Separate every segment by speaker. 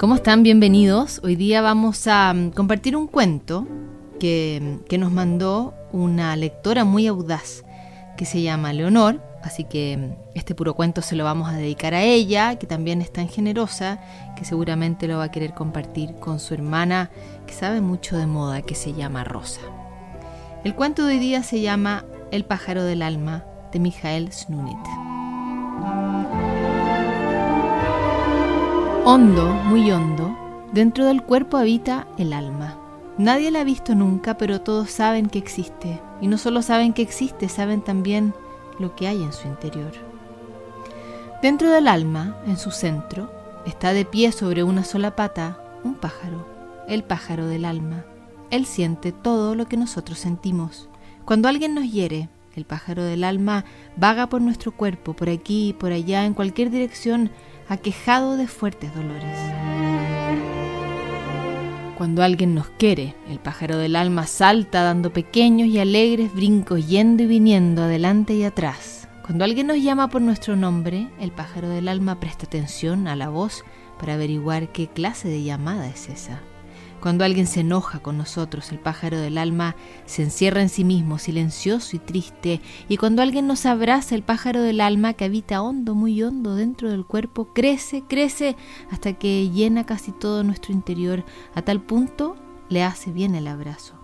Speaker 1: ¿Cómo están? Bienvenidos. Hoy día vamos a mm, compartir un cuento que, que, nos mandó una lectora muy audaz que se llama Leonor. Así que mm, este puro cuento se lo vamos a dedicar a ella, que también es tan generosa, que seguramente lo va a querer compartir con su hermana, que sabe mucho de moda, que se llama Rosa. El cuento de hoy día se llama El pájaro del alma, de Mijael Snunit. Hondo, muy hondo, dentro del cuerpo habita el alma. Nadie la ha visto nunca, pero todos saben que existe. Y no solo saben que existe, saben también lo que hay en su interior. Dentro del alma, en su centro, está de pie sobre una sola pata un pájaro, el pájaro del alma. Él siente todo lo que nosotros sentimos. Cuando alguien nos hiere, el pájaro del alma vaga por nuestro cuerpo, por aquí, por allá, en cualquier dirección, aquejado de fuertes dolores. Cuando alguien nos quiere, el pájaro del alma salta dando pequeños y alegres brincos yendo y viniendo adelante y atrás. Cuando alguien nos llama por nuestro nombre, el pájaro del alma presta atención a la voz para averiguar qué clase de llamada es esa. Cuando alguien se enoja con nosotros, el pájaro del alma se encierra en sí mismo, silencioso y triste, y cuando alguien nos abraza, el pájaro del alma que habita hondo, muy hondo dentro del cuerpo, crece, crece, hasta que llena casi todo nuestro interior, a tal punto le hace bien el abrazo.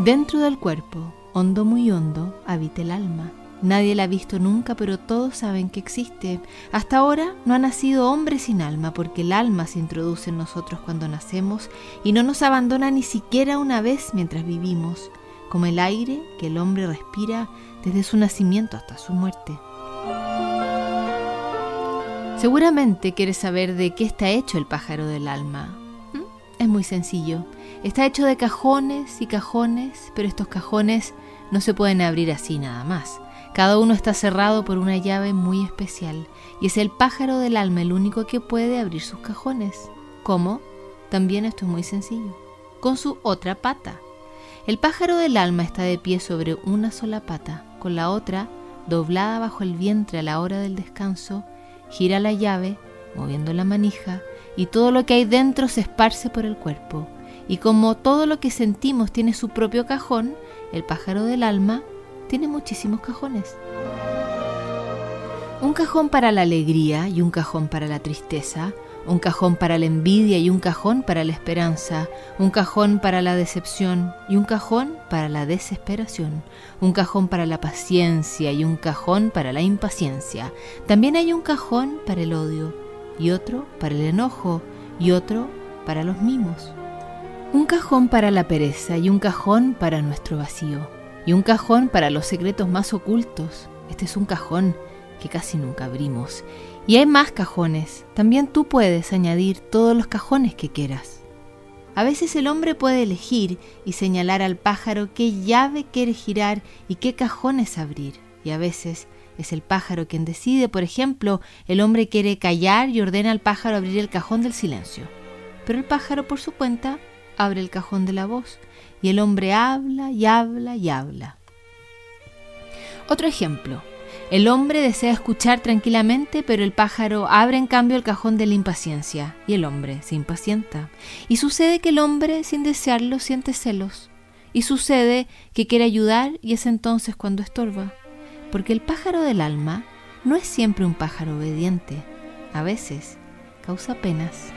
Speaker 1: Dentro del cuerpo, hondo, muy hondo, habita el alma Nadie la ha visto nunca, pero todos saben que existe. Hasta ahora no ha nacido hombre sin alma, porque el alma se introduce en nosotros cuando nacemos y no nos abandona ni siquiera una vez mientras vivimos, como el aire que el hombre respira desde su nacimiento hasta su muerte. Seguramente quieres saber de qué está hecho el pájaro del alma. ¿Mm? Es muy sencillo. Está hecho de cajones y cajones, pero estos cajones no se pueden abrir así nada más. Cada uno está cerrado por una llave muy especial y es el pájaro del alma el único que puede abrir sus cajones. ¿Cómo? También esto es muy sencillo. Con su otra pata. El pájaro del alma está de pie sobre una sola pata, con la otra doblada bajo el vientre a la hora del descanso, gira la llave, moviendo la manija, y todo lo que hay dentro se esparce por el cuerpo. Y como todo lo que sentimos tiene su propio cajón, el pájaro del alma tiene muchísimos cajones. Un cajón para la alegría y un cajón para la tristeza, un cajón para la envidia y un cajón para la esperanza, un cajón para la decepción y un cajón para la desesperación, un cajón para la paciencia y un cajón para la impaciencia. También hay un cajón para el odio y otro para el enojo y otro para los mimos. Un cajón para la pereza y un cajón para nuestro vacío y un cajón para los secretos más ocultos. Este es un cajón que casi nunca abrimos. Y hay más cajones. También tú puedes añadir todos los cajones que quieras. A veces el hombre puede elegir y señalar al pájaro qué llave quiere girar y qué cajones abrir. Y a veces es el pájaro quien decide, por ejemplo, el hombre quiere callar y ordena al pájaro abrir el cajón del silencio. Pero el pájaro por su cuenta abre el cajón de la voz y el hombre habla y habla y habla. Otro ejemplo. El hombre desea escuchar tranquilamente, pero el pájaro abre en cambio el cajón de la impaciencia y el hombre se impacienta. Y sucede que el hombre, sin desearlo, siente celos. Y sucede que quiere ayudar y es entonces cuando estorba. Porque el pájaro del alma no es siempre un pájaro obediente. A veces causa penas.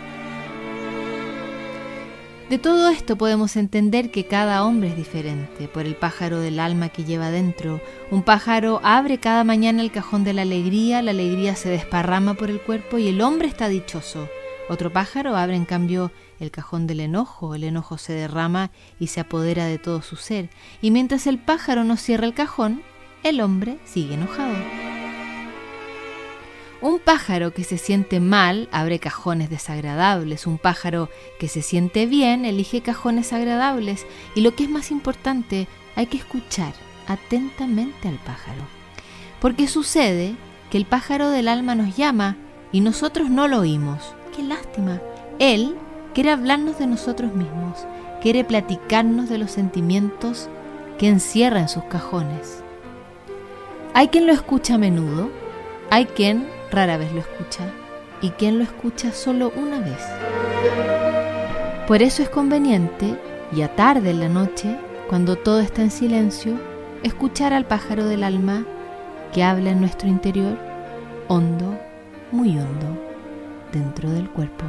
Speaker 1: De todo esto podemos entender que cada hombre es diferente por el pájaro del alma que lleva dentro. Un pájaro abre cada mañana el cajón de la alegría, la alegría se desparrama por el cuerpo y el hombre está dichoso. Otro pájaro abre en cambio el cajón del enojo, el enojo se derrama y se apodera de todo su ser. Y mientras el pájaro no cierra el cajón, el hombre sigue enojado. Un pájaro que se siente mal abre cajones desagradables, un pájaro que se siente bien elige cajones agradables y lo que es más importante, hay que escuchar atentamente al pájaro. Porque sucede que el pájaro del alma nos llama y nosotros no lo oímos. ¡Qué lástima! Él quiere hablarnos de nosotros mismos, quiere platicarnos de los sentimientos que encierra en sus cajones. Hay quien lo escucha a menudo, hay quien rara vez lo escucha. y quien lo escucha solo una vez. Por eso es conveniente, y a tarde en la noche, cuando todo está en silencio, escuchar al pájaro del alma que habla en nuestro interior, hondo, muy hondo, dentro del cuerpo.